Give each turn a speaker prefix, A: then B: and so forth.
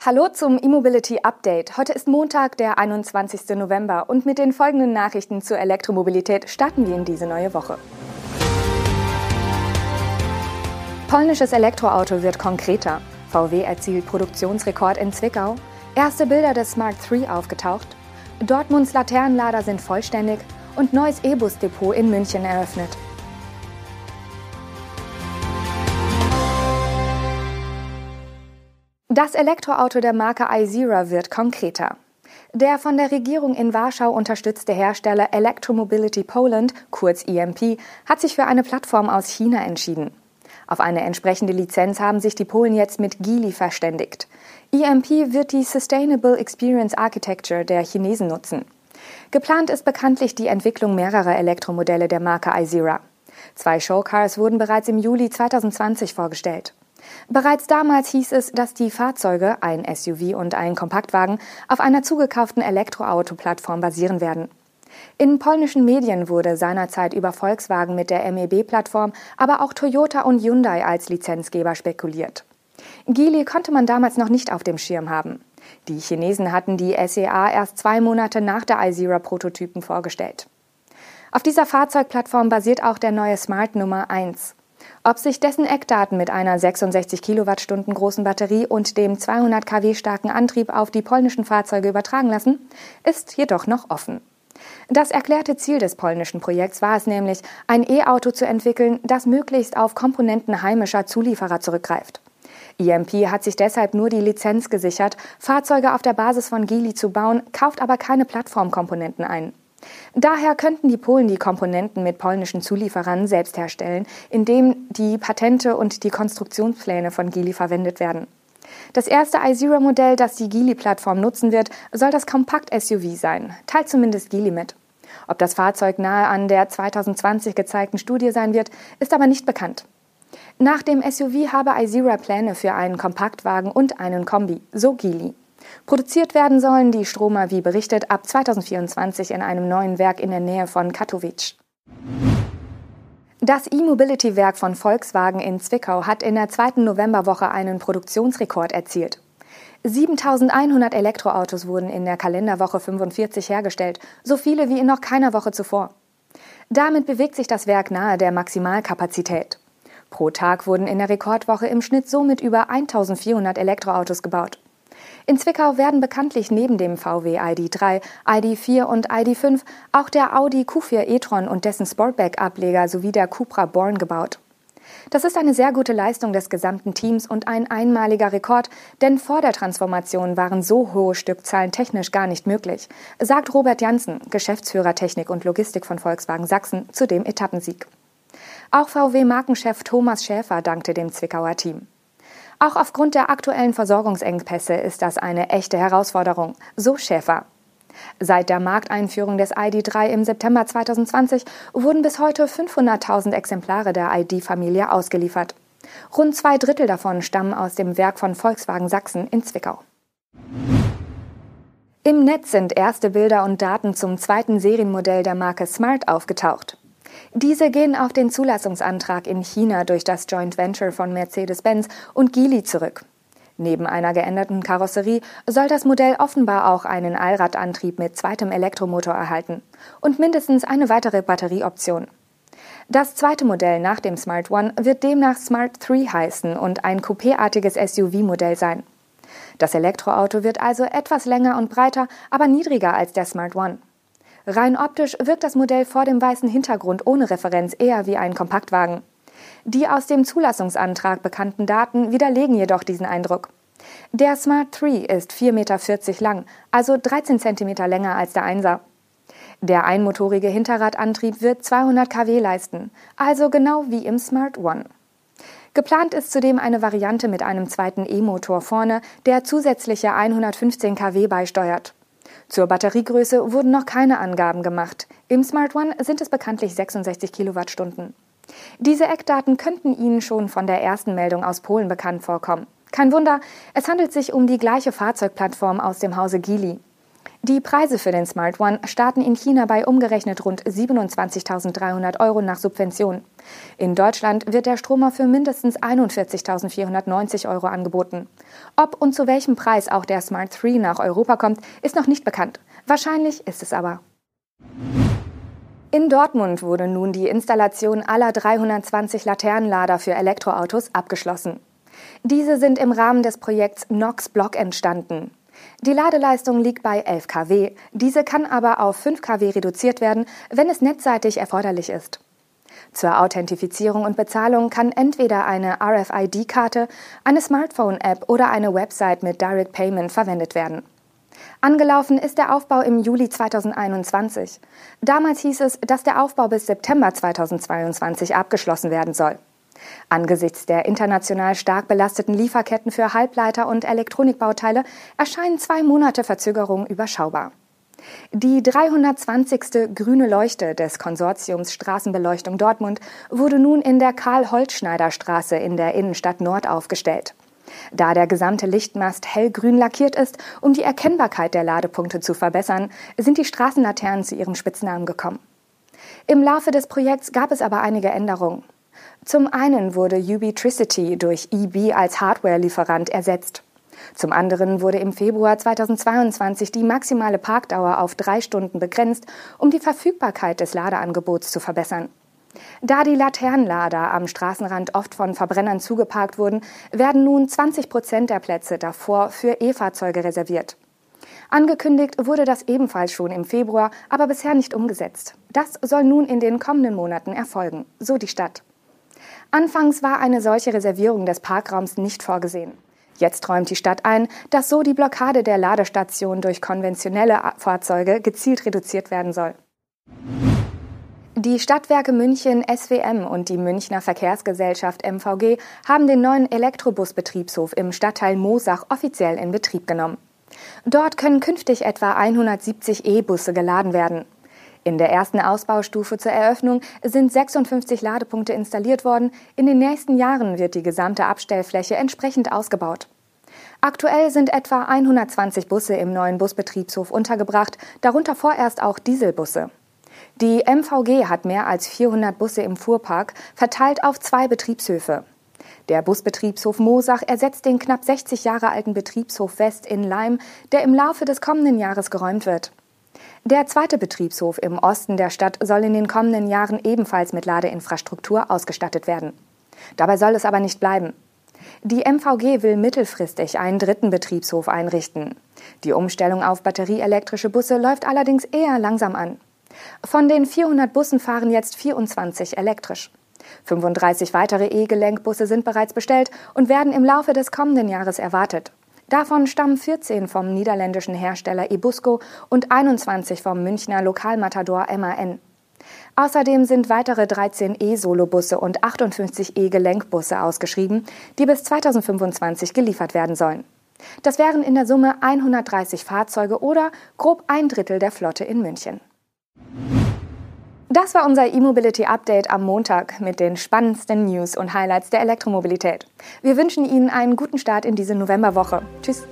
A: Hallo zum E-Mobility Update. Heute ist Montag, der 21. November und mit den folgenden Nachrichten zur Elektromobilität starten wir in diese neue Woche. Polnisches Elektroauto wird konkreter. VW erzielt Produktionsrekord in Zwickau. Erste Bilder des Smart 3 aufgetaucht. Dortmunds Laternenlader sind vollständig und neues E-Bus-Depot in München eröffnet. Das Elektroauto der Marke iZera wird konkreter. Der von der Regierung in Warschau unterstützte Hersteller Electromobility Poland, kurz EMP, hat sich für eine Plattform aus China entschieden. Auf eine entsprechende Lizenz haben sich die Polen jetzt mit Geely verständigt. EMP wird die Sustainable Experience Architecture der Chinesen nutzen. Geplant ist bekanntlich die Entwicklung mehrerer Elektromodelle der Marke iZera. Zwei Showcars wurden bereits im Juli 2020 vorgestellt. Bereits damals hieß es, dass die Fahrzeuge, ein SUV und ein Kompaktwagen, auf einer zugekauften Elektroauto-Plattform basieren werden. In polnischen Medien wurde seinerzeit über Volkswagen mit der MEB-Plattform, aber auch Toyota und Hyundai als Lizenzgeber spekuliert. Geely konnte man damals noch nicht auf dem Schirm haben. Die Chinesen hatten die SEA erst zwei Monate nach der iZera-Prototypen vorgestellt. Auf dieser Fahrzeugplattform basiert auch der neue Smart Nummer 1. Ob sich dessen Eckdaten mit einer 66 Kilowattstunden großen Batterie und dem 200 kW starken Antrieb auf die polnischen Fahrzeuge übertragen lassen, ist jedoch noch offen. Das erklärte Ziel des polnischen Projekts war es nämlich, ein E-Auto zu entwickeln, das möglichst auf Komponenten heimischer Zulieferer zurückgreift. EMP hat sich deshalb nur die Lizenz gesichert, Fahrzeuge auf der Basis von Geely zu bauen, kauft aber keine Plattformkomponenten ein. Daher könnten die Polen die Komponenten mit polnischen Zulieferern selbst herstellen, indem die Patente und die Konstruktionspläne von Geely verwendet werden. Das erste iZero-Modell, das die Geely-Plattform nutzen wird, soll das Kompakt-SUV sein, teilt zumindest Geely mit. Ob das Fahrzeug nahe an der 2020 gezeigten Studie sein wird, ist aber nicht bekannt. Nach dem SUV habe iZero Pläne für einen Kompaktwagen und einen Kombi, so Geely. Produziert werden sollen die Stromer, wie berichtet, ab 2024 in einem neuen Werk in der Nähe von Katowice. Das E-Mobility-Werk von Volkswagen in Zwickau hat in der zweiten Novemberwoche einen Produktionsrekord erzielt. 7100 Elektroautos wurden in der Kalenderwoche 45 hergestellt, so viele wie in noch keiner Woche zuvor. Damit bewegt sich das Werk nahe der Maximalkapazität. Pro Tag wurden in der Rekordwoche im Schnitt somit über 1400 Elektroautos gebaut. In Zwickau werden bekanntlich neben dem VW ID3, ID4 und ID5 auch der Audi Q4 e-tron und dessen Sportback-Ableger sowie der Cupra Born gebaut. Das ist eine sehr gute Leistung des gesamten Teams und ein einmaliger Rekord, denn vor der Transformation waren so hohe Stückzahlen technisch gar nicht möglich, sagt Robert Janssen, Geschäftsführer Technik und Logistik von Volkswagen Sachsen, zu dem Etappensieg. Auch VW-Markenchef Thomas Schäfer dankte dem Zwickauer Team. Auch aufgrund der aktuellen Versorgungsengpässe ist das eine echte Herausforderung, so Schäfer. Seit der Markteinführung des ID3 im September 2020 wurden bis heute 500.000 Exemplare der ID-Familie ausgeliefert. Rund zwei Drittel davon stammen aus dem Werk von Volkswagen Sachsen in Zwickau. Im Netz sind erste Bilder und Daten zum zweiten Serienmodell der Marke Smart aufgetaucht. Diese gehen auf den Zulassungsantrag in China durch das Joint Venture von Mercedes-Benz und Geely zurück. Neben einer geänderten Karosserie soll das Modell offenbar auch einen Allradantrieb mit zweitem Elektromotor erhalten und mindestens eine weitere Batterieoption. Das zweite Modell nach dem Smart One wird demnach Smart 3 heißen und ein coupéartiges SUV-Modell sein. Das Elektroauto wird also etwas länger und breiter, aber niedriger als der Smart One. Rein optisch wirkt das Modell vor dem weißen Hintergrund ohne Referenz eher wie ein Kompaktwagen. Die aus dem Zulassungsantrag bekannten Daten widerlegen jedoch diesen Eindruck. Der Smart 3 ist 4,40 Meter lang, also 13 Zentimeter länger als der 1er. Der einmotorige Hinterradantrieb wird 200 kW leisten, also genau wie im Smart One. Geplant ist zudem eine Variante mit einem zweiten E-Motor vorne, der zusätzliche 115 kW beisteuert. Zur Batteriegröße wurden noch keine Angaben gemacht. Im Smart One sind es bekanntlich 66 Kilowattstunden. Diese Eckdaten könnten Ihnen schon von der ersten Meldung aus Polen bekannt vorkommen. Kein Wunder, es handelt sich um die gleiche Fahrzeugplattform aus dem Hause Geely. Die Preise für den Smart One starten in China bei umgerechnet rund 27.300 Euro nach Subvention. In Deutschland wird der Stromer für mindestens 41.490 Euro angeboten. Ob und zu welchem Preis auch der Smart 3 nach Europa kommt, ist noch nicht bekannt. Wahrscheinlich ist es aber. In Dortmund wurde nun die Installation aller 320 Laternenlader für Elektroautos abgeschlossen. Diese sind im Rahmen des Projekts NOx Block entstanden. Die Ladeleistung liegt bei 11 kW. Diese kann aber auf 5 kW reduziert werden, wenn es netzseitig erforderlich ist. Zur Authentifizierung und Bezahlung kann entweder eine RFID-Karte, eine Smartphone-App oder eine Website mit Direct Payment verwendet werden. Angelaufen ist der Aufbau im Juli 2021. Damals hieß es, dass der Aufbau bis September 2022 abgeschlossen werden soll. Angesichts der international stark belasteten Lieferketten für Halbleiter und Elektronikbauteile erscheinen zwei Monate Verzögerung überschaubar. Die 320. grüne Leuchte des Konsortiums Straßenbeleuchtung Dortmund wurde nun in der Karl-Holzschneider-Straße in der Innenstadt Nord aufgestellt. Da der gesamte Lichtmast hellgrün lackiert ist, um die Erkennbarkeit der Ladepunkte zu verbessern, sind die Straßenlaternen zu ihrem Spitznamen gekommen. Im Laufe des Projekts gab es aber einige Änderungen. Zum einen wurde Ubitricity durch EB als Hardware-Lieferant ersetzt. Zum anderen wurde im Februar 2022 die maximale Parkdauer auf drei Stunden begrenzt, um die Verfügbarkeit des Ladeangebots zu verbessern. Da die Laternenlader am Straßenrand oft von Verbrennern zugeparkt wurden, werden nun 20 Prozent der Plätze davor für E-Fahrzeuge reserviert. Angekündigt wurde das ebenfalls schon im Februar, aber bisher nicht umgesetzt. Das soll nun in den kommenden Monaten erfolgen, so die Stadt. Anfangs war eine solche Reservierung des Parkraums nicht vorgesehen. Jetzt räumt die Stadt ein, dass so die Blockade der Ladestation durch konventionelle Fahrzeuge gezielt reduziert werden soll. Die Stadtwerke München SWM und die Münchner Verkehrsgesellschaft MVG haben den neuen Elektrobusbetriebshof im Stadtteil Moosach offiziell in Betrieb genommen. Dort können künftig etwa 170 E-Busse geladen werden. In der ersten Ausbaustufe zur Eröffnung sind 56 Ladepunkte installiert worden. In den nächsten Jahren wird die gesamte Abstellfläche entsprechend ausgebaut. Aktuell sind etwa 120 Busse im neuen Busbetriebshof untergebracht, darunter vorerst auch Dieselbusse. Die MVG hat mehr als 400 Busse im Fuhrpark, verteilt auf zwei Betriebshöfe. Der Busbetriebshof Moosach ersetzt den knapp 60 Jahre alten Betriebshof West in Leim, der im Laufe des kommenden Jahres geräumt wird. Der zweite Betriebshof im Osten der Stadt soll in den kommenden Jahren ebenfalls mit Ladeinfrastruktur ausgestattet werden. Dabei soll es aber nicht bleiben. Die MVG will mittelfristig einen dritten Betriebshof einrichten. Die Umstellung auf batterieelektrische Busse läuft allerdings eher langsam an. Von den 400 Bussen fahren jetzt 24 elektrisch. 35 weitere E-Gelenkbusse sind bereits bestellt und werden im Laufe des kommenden Jahres erwartet. Davon stammen 14 vom niederländischen Hersteller Ebusco und 21 vom Münchner Lokalmatador MAN. Außerdem sind weitere 13 E-Solo-Busse und 58 E-Gelenkbusse ausgeschrieben, die bis 2025 geliefert werden sollen. Das wären in der Summe 130 Fahrzeuge oder grob ein Drittel der Flotte in München. Das war unser E-Mobility Update am Montag mit den spannendsten News und Highlights der Elektromobilität. Wir wünschen Ihnen einen guten Start in diese Novemberwoche. Tschüss.